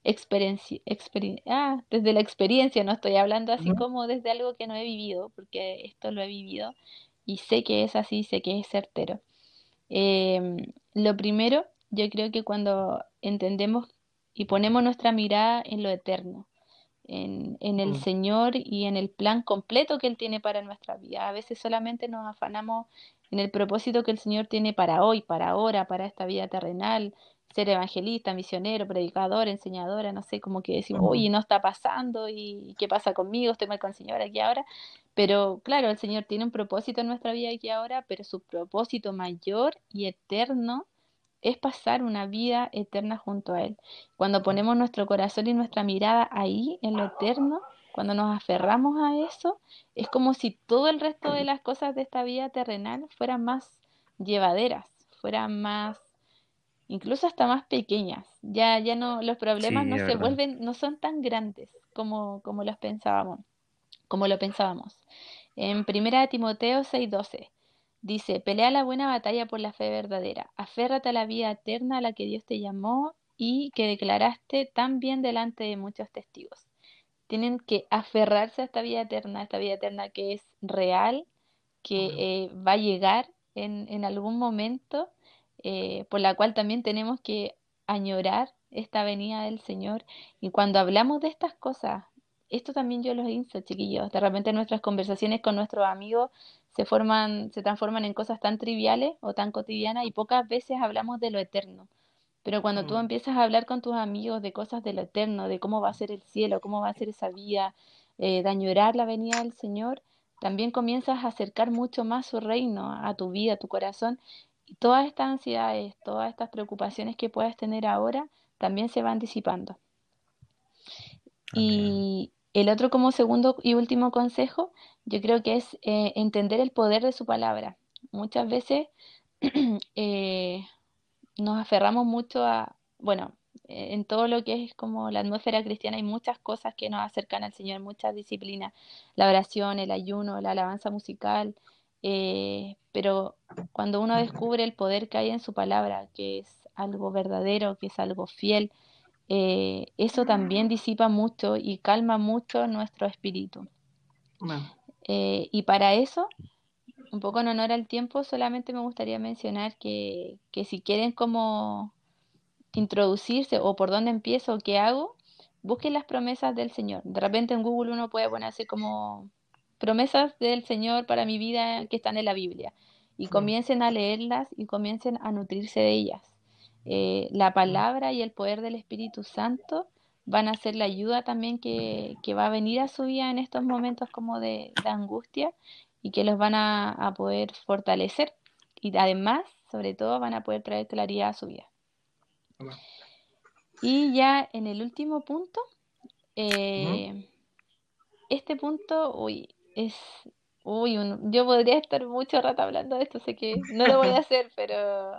experiencia, experien- ah, desde la experiencia, no estoy hablando así como desde algo que no he vivido, porque esto lo he vivido y sé que es así, sé que es certero. Em, lo primero, yo creo que cuando entendemos y ponemos nuestra mirada en lo eterno, en, en el Mm. Señor y en el plan completo que Él tiene para nuestra vida. A veces solamente nos afanamos en el propósito que el Señor tiene para hoy, para ahora, para esta vida terrenal, ser evangelista, misionero, predicador, enseñadora, no sé, como que decimos, oye, no está pasando y qué pasa conmigo, estoy mal con el Señor aquí ahora. Pero claro, el Señor tiene un propósito en nuestra vida aquí ahora, pero su propósito mayor y eterno es pasar una vida eterna junto a Él. Cuando ponemos nuestro corazón y nuestra mirada ahí, en lo eterno, cuando nos aferramos a eso, es como si todo el resto de las cosas de esta vida terrenal fueran más llevaderas, fueran más, incluso hasta más pequeñas. Ya, ya no, los problemas Sí, no se verdad. vuelven, no son tan grandes como, como los pensábamos, como lo pensábamos. En 1 Timoteo 6:12 dice, pelea la buena batalla por la fe verdadera, aférrate a la vida eterna a la que Dios te llamó y que declaraste tan bien delante de muchos testigos. Tienen que aferrarse a esta vida eterna, esta vida eterna que es real, que eh, va a llegar en, en algún momento, eh, por la cual también tenemos que añorar esta venida del Señor. Y cuando hablamos de estas cosas, esto también yo los insto, chiquillos. De repente nuestras conversaciones con nuestros amigos se forman, se transforman en cosas tan triviales o tan cotidianas y pocas veces hablamos de lo eterno. Pero cuando tú Mm. empiezas a hablar con tus amigos de cosas de lo eterno, de cómo va a ser el cielo, cómo va a ser esa vida, eh, de añorar la venida del Señor, también comienzas a acercar mucho más su reino a tu vida, a tu corazón, y todas estas ansiedades, todas estas preocupaciones que puedas tener ahora, también se van disipando. Y el otro como segundo y último consejo, yo creo que es eh, entender el poder de su palabra. Muchas veces eh, nos aferramos mucho a, bueno, en todo lo que es como la atmósfera cristiana hay muchas cosas que nos acercan al Señor, muchas disciplinas, la oración, el ayuno, la alabanza musical, eh, pero cuando uno descubre el poder que hay en su palabra, que es algo verdadero, que es algo fiel, eh, eso también disipa mucho y calma mucho nuestro espíritu. Eh, y para eso, un poco en honor al tiempo, solamente me gustaría mencionar que, que si quieren como introducirse o por dónde empiezo o qué hago, busquen las promesas del Señor. De repente en Google uno puede ponerse como promesas del Señor para mi vida que están en la Biblia. Y comiencen a leerlas y comiencen a nutrirse de ellas. Eh, la palabra y el poder del Espíritu Santo van a ser la ayuda también que, va a venir a su vida en estos momentos como de, angustia y que los van a, a, poder fortalecer. Y además, sobre todo, van a poder traer claridad a su vida. Y ya en el último punto, eh, este punto, uy, es, uy, yo podría estar mucho rato hablando de esto, sé que no lo voy a hacer, pero,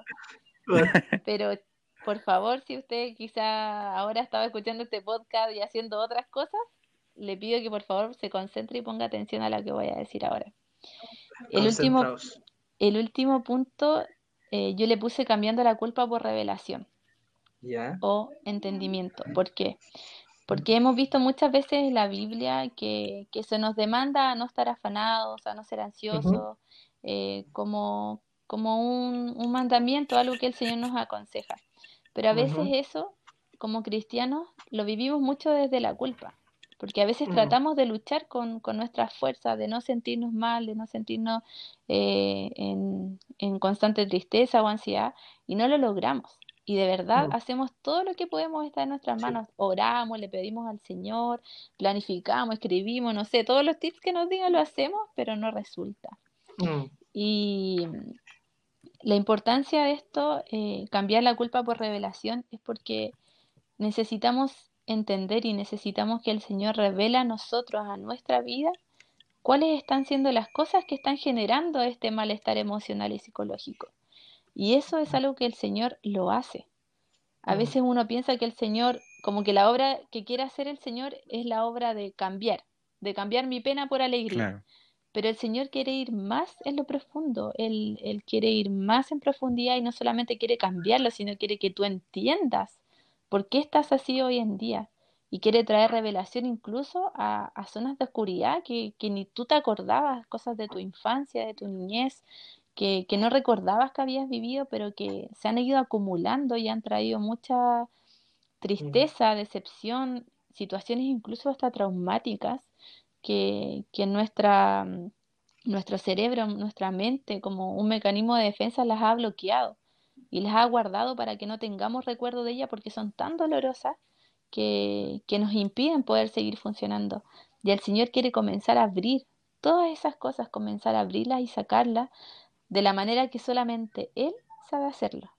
pero por favor, si usted quizá ahora estaba escuchando este podcast y haciendo otras cosas, le pido que por favor se concentre y ponga atención a lo que voy a decir ahora. El último, el último punto, eh, yo le puse cambiando la culpa por revelación o entendimiento. ¿Por qué? Porque hemos visto muchas veces en la Biblia que, se nos demanda a no estar afanados, a no ser ansiosos, eh, como, como un, mandamiento, algo que el Señor nos aconseja. Pero a veces eso, como cristianos, lo vivimos mucho desde la culpa. Porque a veces mm. tratamos de luchar con, con nuestras fuerzas, de no sentirnos mal, de no sentirnos eh, en, en constante tristeza o ansiedad, y no lo logramos. Y de verdad hacemos todo lo que podemos estar en nuestras manos. Oramos, le pedimos al Señor, planificamos, escribimos, no sé, todos los tips que nos digan lo hacemos, pero no resulta. Mm. Y la importancia de esto, eh, cambiar la culpa por revelación, es porque necesitamos entender y necesitamos que el Señor revela a nosotros, a nuestra vida, cuáles están siendo las cosas que están generando este malestar emocional y psicológico. Y eso es algo que el Señor lo hace. A veces uno piensa que el Señor, como que la obra que quiere hacer el Señor es la obra de cambiar, de cambiar mi pena por alegría. Pero el Señor quiere ir más en lo profundo, él, él, quiere ir más en profundidad y no solamente quiere cambiarlo, sino quiere que tú entiendas por qué estás así hoy en día. Y quiere traer revelación incluso a, a zonas de oscuridad que, que, ni tú te acordabas, cosas de tu infancia, de tu niñez, que, no recordabas que habías vivido, pero que se han ido acumulando y han traído mucha tristeza, decepción, situaciones incluso hasta traumáticas que, que nuestra, nuestro cerebro, nuestra mente, como un mecanismo de defensa, las ha bloqueado y las ha guardado para que no tengamos recuerdo de ella porque son tan dolorosas que, que nos impiden poder seguir funcionando. Y el Señor quiere comenzar a abrir todas esas cosas, comenzar a abrirlas y sacarlas de la manera que solamente Él sabe hacerlo.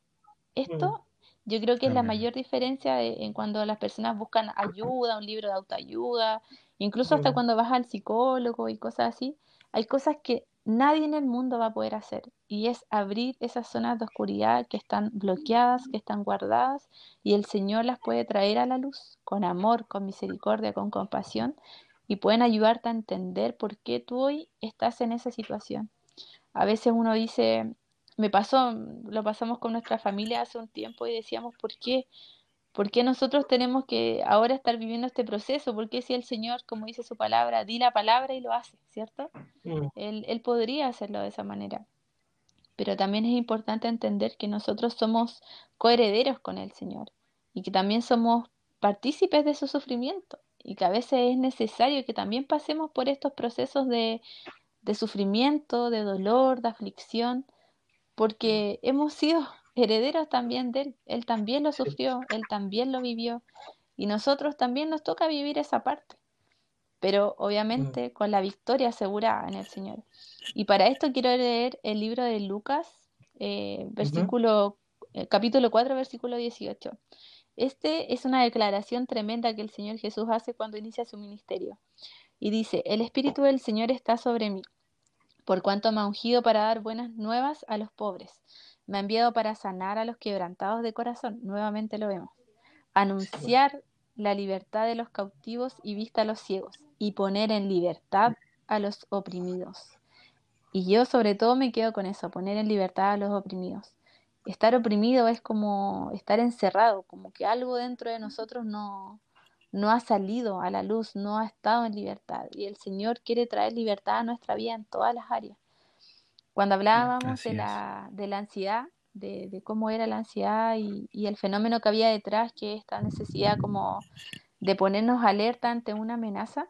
Esto mm. yo creo que es la mayor diferencia en cuando las personas buscan ayuda, un libro de autoayuda, incluso hasta mm. cuando vas al psicólogo y cosas así. Hay cosas que nadie en el mundo va a poder hacer y es abrir esas zonas de oscuridad que están bloqueadas, que están guardadas y el Señor las puede traer a la luz con amor, con misericordia, con compasión y pueden ayudarte a entender por qué tú hoy estás en esa situación a veces uno dice, me pasó, lo pasamos con nuestra familia hace un tiempo y decíamos, ¿por qué? ¿Por qué nosotros tenemos que ahora estar viviendo este proceso? ¿Por qué si el Señor, como dice su palabra, di la palabra y lo hace, ¿cierto? Mm. Él, él podría hacerlo de esa manera. Pero también es importante entender que nosotros somos coherederos con el Señor y que también somos partícipes de su sufrimiento y que a veces es necesario que también pasemos por estos procesos de, de sufrimiento, de dolor, de aflicción, porque hemos sido herederos también de Él. Él también lo sufrió, Él también lo vivió, y nosotros también nos toca vivir esa parte. pero obviamente con la victoria asegurada en el Señor. Y para esto quiero leer el libro de Lucas, eh, versículo, eh, capítulo 4, versículo 18. Este es una declaración tremenda que el Señor Jesús hace cuando inicia su ministerio. Y dice, el Espíritu del Señor está sobre mí, por cuanto me ha ungido para dar buenas nuevas a los pobres. Me ha enviado para sanar a los quebrantados de corazón. Nuevamente lo vemos. Anunciar la libertad de los cautivos y vista a los ciegos, y poner en libertad a los oprimidos. Y yo sobre todo me quedo con eso, poner en libertad a los oprimidos. Estar oprimido es como estar encerrado, como que algo dentro de nosotros no, no ha salido a la luz, no ha estado en libertad. Y el Señor quiere traer libertad a nuestra vida en todas las áreas. Cuando hablábamos de la, de la ansiedad, de, cómo era la ansiedad y, y, el fenómeno que había detrás, que esta necesidad como de ponernos alerta ante una amenaza.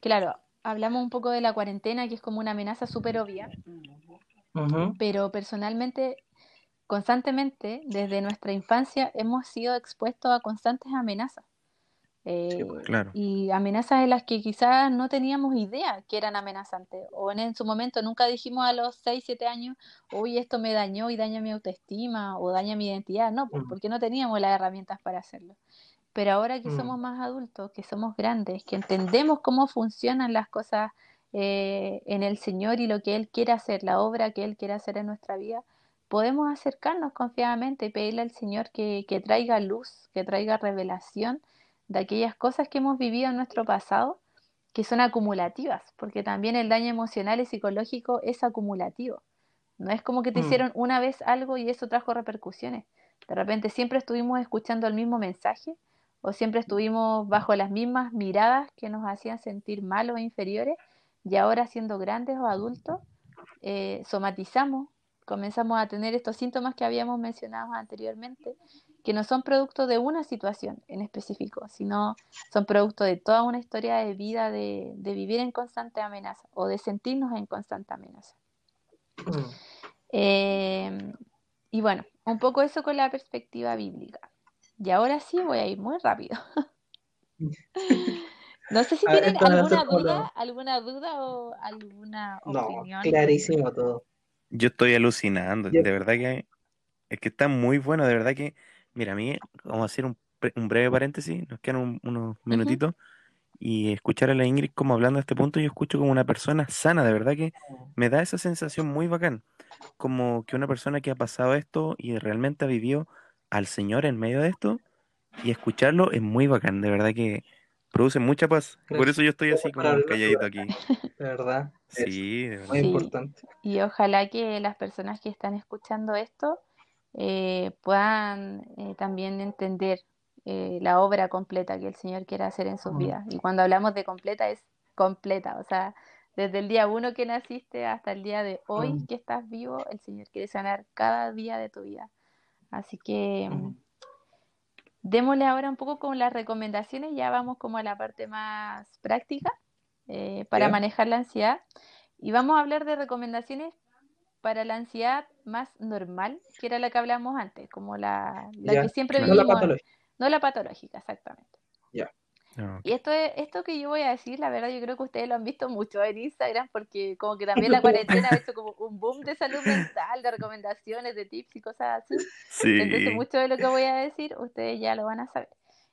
Claro, hablamos un poco de la cuarentena, que es como una amenaza súper obvia, pero personalmente, constantemente, desde nuestra infancia, hemos sido expuestos a constantes amenazas. Eh, pues, y amenazas en las que quizás no teníamos idea que eran amenazantes, o en, su momento nunca dijimos a los 6, 7 años, uy, esto me dañó y daña mi autoestima o daña mi identidad, no, pues, porque no teníamos las herramientas para hacerlo. Pero ahora que mm. somos más adultos, que somos grandes, que entendemos cómo funcionan las cosas eh, en el Señor y lo que Él quiere hacer, la obra que Él quiere hacer en nuestra vida, podemos acercarnos confiadamente y pedirle al Señor que, que traiga luz, que traiga revelación de aquellas cosas que hemos vivido en nuestro pasado que son acumulativas, porque también el daño emocional y psicológico es acumulativo. No es como que te mm. hicieron una vez algo y eso trajo repercusiones. De repente siempre estuvimos escuchando el mismo mensaje o siempre estuvimos bajo las mismas miradas que nos hacían sentir malos o inferiores y ahora siendo grandes o adultos, eh, somatizamos, comenzamos a tener estos síntomas que habíamos mencionado anteriormente que no son producto de una situación en específico, sino son producto de toda una historia de vida de, vivir en constante amenaza o de sentirnos en constante amenaza. Mm. Eh, y bueno, un poco eso con la perspectiva bíblica. Y ahora sí voy a ir muy rápido. no sé si tienen alguna duda, alguna duda o alguna opinión. No, clarísimo todo. Yo estoy alucinando, de verdad que es que está muy bueno, de verdad que Mira, a mí, vamos a hacer un, breve paréntesis, nos quedan unos minutitos, y escuchar a la Ingrid como hablando a este punto, yo escucho como una persona sana, de verdad que me da esa sensación muy bacán, como que una persona que ha pasado esto y realmente ha vivido al Señor en medio de esto, y escucharlo es muy bacán, de verdad que produce mucha paz. Por eso yo estoy así como calladito aquí. De verdad. Sí, muy importante. Y ojalá que las personas que están escuchando esto eh, puedan eh, también entender eh, la obra completa que el Señor quiere hacer en sus vidas. Y cuando hablamos de completa es completa, o sea, desde el día uno que naciste hasta el día de hoy que estás vivo, el Señor quiere sanar cada día de tu vida. Así que démosle ahora un poco con las recomendaciones, ya vamos como a la parte más práctica para manejar la ansiedad. Y vamos a hablar de recomendaciones para la ansiedad más normal, que era la que hablamos antes, como la, que siempre vivimos. No la patológica. No la patológica, exactamente. Ya. Ah, y esto, es, esto que yo voy a decir, la verdad, yo creo que ustedes lo han visto mucho en Instagram, porque como que también la cuarentena ha hecho como un boom de salud mental, de recomendaciones, de tips y cosas así. Sí. Entonces, mucho de lo que voy a decir, ustedes ya lo van a saber.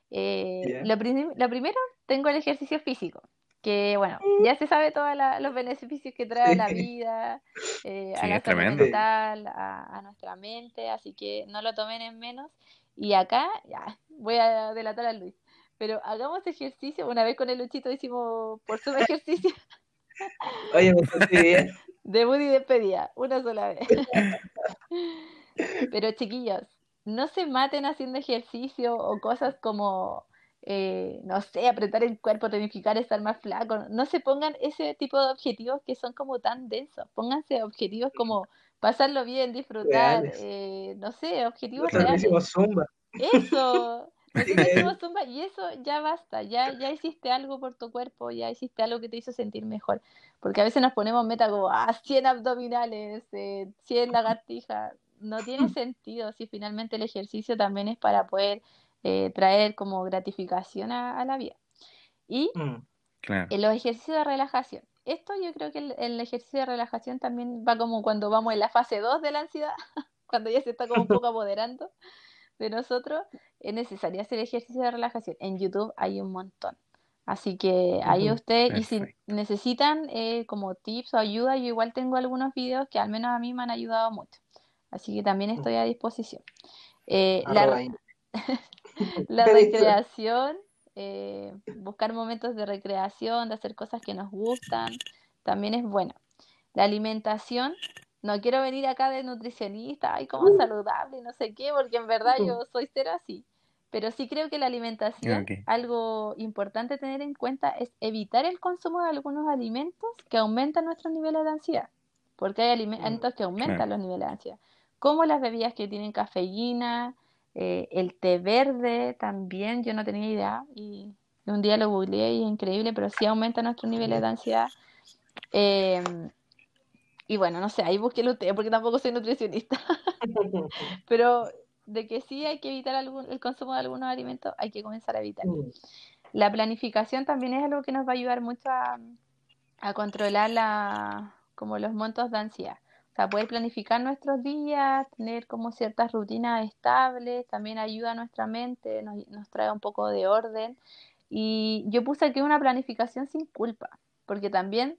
Eh, lo, lo primero, tengo el ejercicio físico que bueno, ya se sabe todos los beneficios que trae a la vida, eh, a la salud mental, a, nuestra mente, así que no lo tomen en menos. Y acá, ya, voy a delatar a Luis, pero hagamos ejercicio, una vez con el Luchito hicimos por su ejercicio. Oye, me bien. Debut y despedida, una sola vez. pero chiquillos, no se maten haciendo ejercicio o cosas como eh, no sé, apretar el cuerpo, tonificar, estar más flaco. No se pongan ese tipo de objetivos que son como tan densos. Pónganse objetivos como pasarlo bien, disfrutar, eh, no sé, objetivos reales. Zumba. Eso. Zumba y eso ya basta, ya, ya hiciste algo por tu cuerpo, ya hiciste algo que te hizo sentir mejor. Porque a veces nos ponemos meta como, ah, 100 abdominales, eh, 100 lagartijas. No tiene sentido si finalmente el ejercicio también es para poder eh, traer como gratificación a, la vida. Y mm. Claro. Los ejercicios de relajación. Esto yo creo que el, el ejercicio de relajación también va como cuando vamos en la fase 2 de la ansiedad, cuando ya se está como un poco apoderando de nosotros, es necesario hacer ejercicio de relajación. En YouTube hay un montón. Así que ahí Ujú, ustedes, y si Perfecto. necesitan eh, como tips o ayuda, yo igual tengo algunos videos que al menos a mí me han ayudado mucho. Así que también estoy a disposición. Eh, la. la recreación, eh, buscar momentos de recreación, de hacer cosas que nos gustan, también es buena. La alimentación, no quiero venir acá de nutricionista, ay, como saludable, y no sé qué, porque en verdad yo soy cero así. Pero sí creo que la alimentación, algo importante tener en cuenta es evitar el consumo de algunos alimentos que aumentan nuestros niveles de ansiedad, porque hay alimentos que aumentan los niveles de ansiedad, como las bebidas que tienen cafeína, eh, el té verde también, yo no tenía idea y un día lo googleé y es increíble, pero sí aumenta nuestros niveles de ansiedad. Eh, y bueno, no sé, ahí busqué usted porque tampoco soy nutricionista, pero de que sí hay que evitar algún, el consumo de algunos alimentos, hay que comenzar a evitar. La planificación también es algo que nos va a ayudar mucho a, a controlar la, como los montos de ansiedad. O sea, poder planificar nuestros días, tener como ciertas rutinas estables, también ayuda a nuestra mente, nos, nos trae un poco de orden. Y yo puse aquí una planificación sin culpa, porque también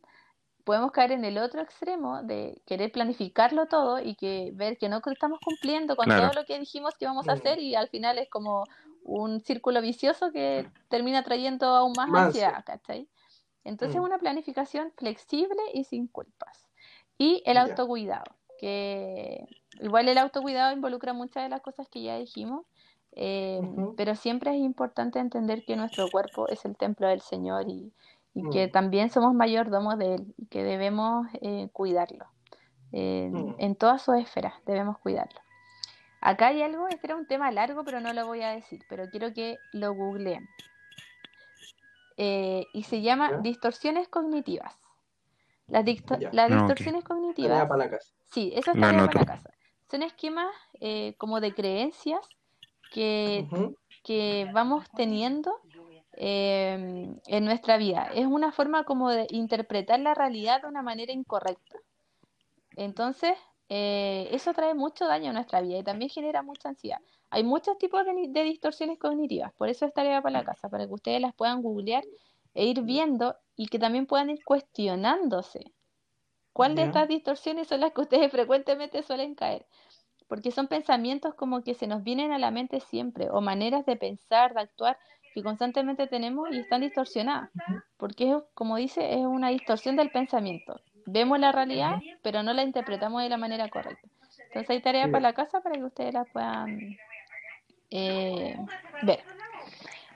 podemos caer en el otro extremo de querer planificarlo todo y que ver que no estamos cumpliendo con Claro. todo lo que dijimos que íbamos a hacer y al final es como un círculo vicioso que termina trayendo aún más Más ansiedad, ¿cachai? Entonces Mm. una planificación flexible y sin culpas. Y el autocuidado, que igual el autocuidado involucra muchas de las cosas que ya dijimos, eh, pero siempre es importante entender que nuestro cuerpo es el templo del Señor y, y que Mm. también somos mayordomos de Él y que debemos eh, cuidarlo. Eh, Mm. En todas sus esferas debemos cuidarlo. Acá hay algo, este era un tema largo, pero no lo voy a decir, pero quiero que lo googleen. Eh, y se llama distorsiones cognitivas. Las, Ya. las distorsiones cognitivas, para la casa. sí, eso es Lo tarea para la casa. Son esquemas eh, como de creencias que que vamos teniendo eh, en nuestra vida. Es una forma como de interpretar la realidad de una manera incorrecta. Entonces, eh, eso trae mucho daño a nuestra vida y también genera mucha ansiedad. Hay muchos tipos de, ni- de distorsiones cognitivas, por eso es tarea para la casa, para que ustedes las puedan googlear e ir viendo y que también puedan ir cuestionándose. ¿Cuál de estas distorsiones son las que ustedes frecuentemente suelen caer? Porque son pensamientos como que se nos vienen a la mente siempre, o maneras de pensar, de actuar, que constantemente tenemos y están distorsionadas. Porque, es, como dice, es una distorsión del pensamiento. Vemos la realidad, pero no la interpretamos de la manera correcta. Entonces hay tarea Ya. para la casa para que ustedes la puedan eh, ver.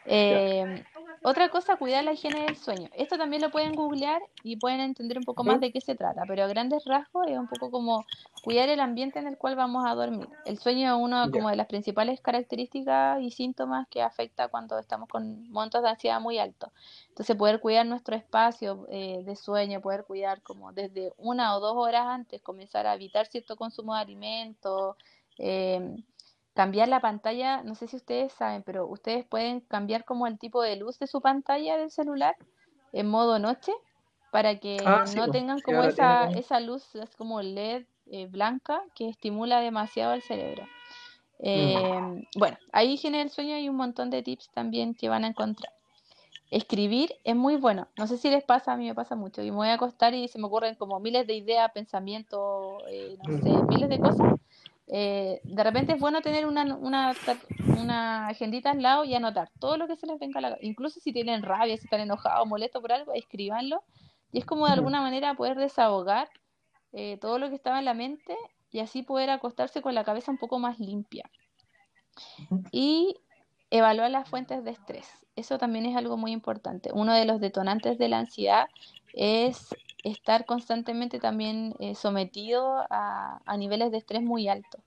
Eh, otra cosa, cuidar la higiene del sueño. Esto también lo pueden googlear y pueden entender un poco más de qué se trata, pero a grandes rasgos es un poco como cuidar el ambiente en el cual vamos a dormir. El sueño es una como de las principales características y síntomas que afecta cuando estamos con montos de ansiedad muy altos. Entonces poder cuidar nuestro espacio eh, de sueño, poder cuidar como desde una o dos horas antes, comenzar a evitar cierto consumo de alimentos, eh, cambiar la pantalla, no sé si ustedes saben, pero ustedes pueden cambiar como el tipo de luz de su pantalla del celular en modo noche para que Ah, no tengan como esa, tiene- esa luz es como LED eh, blanca que estimula demasiado el cerebro. Eh, Bueno, ahí higiene del sueño hay un montón de tips también que van a encontrar. Escribir es muy bueno. No sé si les pasa, a mí me pasa mucho. Y me voy a acostar y se me ocurren como miles de ideas, pensamientos, eh, no sé, miles de cosas. Eh, de repente es bueno tener una, una, una agendita al lado y anotar todo lo que se les venga a la cabeza. Incluso si tienen rabia, si están enojados, molestos por algo, escríbanlo. Y es como de alguna manera poder desahogar eh, todo lo que estaba en la mente y así poder acostarse con la cabeza un poco más limpia. Y evaluar las fuentes de estrés. Eso también es algo muy importante. Uno de los detonantes de la ansiedad es estar constantemente también eh, sometido a, a niveles de estrés muy altos.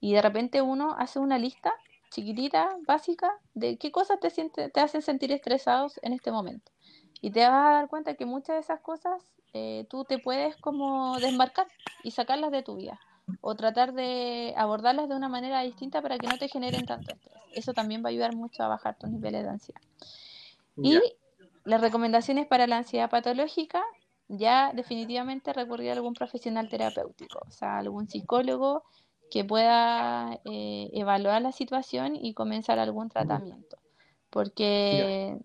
Y de repente uno hace una lista chiquitita, básica, de qué cosas te, siente, te hacen sentir estresados en este momento. Y te vas a dar cuenta que muchas de esas cosas eh, tú te puedes como desmarcar y sacarlas de tu vida o tratar de abordarlas de una manera distinta para que no te generen tanto estrés. Eso también va a ayudar mucho a bajar tus niveles de ansiedad. Y las recomendaciones para la ansiedad patológica, ya definitivamente recurrir a algún profesional terapéutico, o sea, algún psicólogo que pueda eh, evaluar la situación y comenzar algún tratamiento. Porque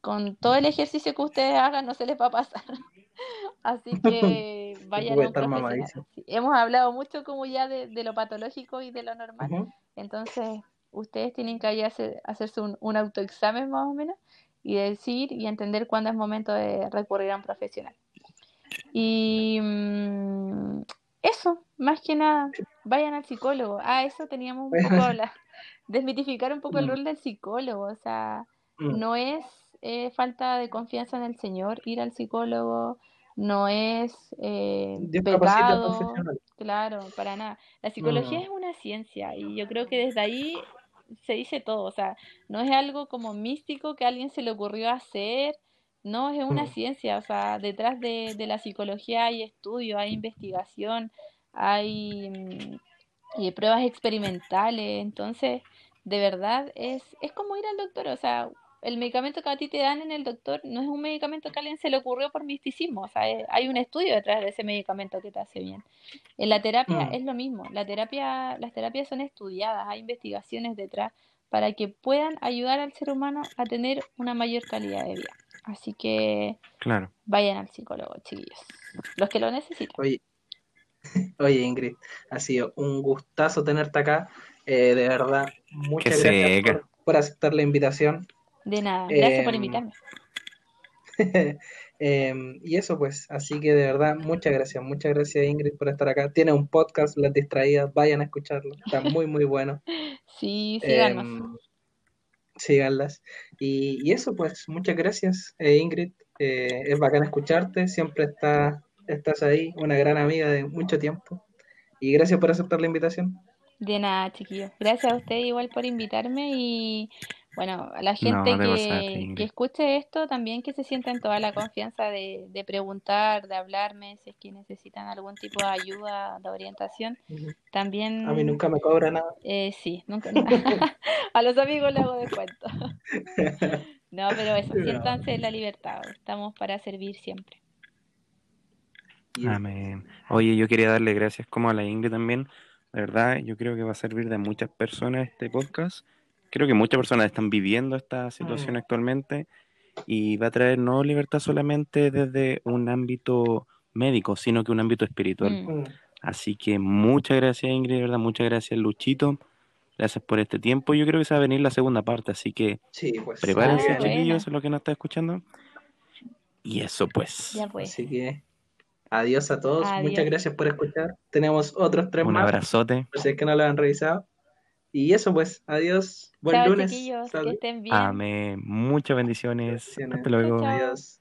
con todo el ejercicio que ustedes hagan no se les va a pasar. Así que vayan a un profesional. hemos hablado mucho como ya de, lo patológico y de lo normal. Entonces, ustedes tienen que hacerse, hacerse un, un, autoexamen más o menos y decir y entender cuándo es momento de recurrir a un profesional. Y mm, eso, más que nada, vayan al psicólogo. Ah, eso teníamos un poco la, desmitificar un poco el mm. rol del psicólogo. O sea, mm. no es eh, falta de confianza en el Señor ir al psicólogo, no es eh, pecado, claro, para nada. La psicología es una ciencia y yo creo que desde ahí se dice todo, o sea, no es algo como místico que a alguien se le ocurrió hacer, no, es una mm. ciencia, o sea, detrás de, de la psicología hay estudio, hay investigación, hay mm, pruebas experimentales, entonces, de verdad, es, es como ir al doctor, o sea, el medicamento que a ti te dan en el doctor no es un medicamento que a alguien se le ocurrió por misticismo, o sea, hay un estudio detrás de ese medicamento que te hace bien. En la terapia mm. es lo mismo, la terapia, las terapias son estudiadas, hay investigaciones detrás para que puedan ayudar al ser humano a tener una mayor calidad de vida. Así que claro. vayan al psicólogo, chiquillos, los que lo necesitan. Oye, oye Ingrid, ha sido un gustazo tenerte acá, eh, de verdad, muchas gracias por aceptar la invitación. De nada, gracias por em, invitarme. Em, y eso pues, así que de verdad, muchas gracias, muchas gracias Ingrid por estar acá. Tiene un podcast, Las Distraídas, vayan a escucharlo, está muy, muy bueno. sí, síganos. Síganlas. Y, y, eso pues, muchas gracias eh, Ingrid, eh, es bacán escucharte, siempre está, estás ahí, una gran amiga de mucho tiempo. Y gracias por aceptar la invitación. De nada, chiquillos. Gracias a usted igual por invitarme y bueno, a la gente que, que, escuche esto también que se sientan toda la confianza de, de, preguntar, de hablarme, si es que necesitan algún tipo de ayuda, de orientación. También... A mí nunca me cobra nada. Eh, sí, nunca. a los amigos le hago descuento. no, pero eso, siéntanse en la libertad. Estamos para servir siempre. Amén. Oye, yo quería darle gracias como a la Ingrid también. La verdad, yo creo que va a servir de muchas personas este podcast creo que muchas personas están viviendo esta situación mm. actualmente y va a traer no libertad solamente desde un ámbito médico, sino que un ámbito espiritual. Mm. Mm. Así que muchas gracias Ingrid, ¿verdad? Muchas gracias Luchito. Gracias por este tiempo. Yo creo que se va a venir la segunda parte, así que pues, prepárense, ah, chiquillos, lo que nos está escuchando. Y eso pues. pues. Así que adiós a todos. Muchas gracias por escuchar. Tenemos otros tres más. Un abrazote. Por si es que no lo han revisado. Y eso pues, adiós. Buen lunes. que estén bien. Amén. Muchas bendiciones. Hasta luego. Adiós.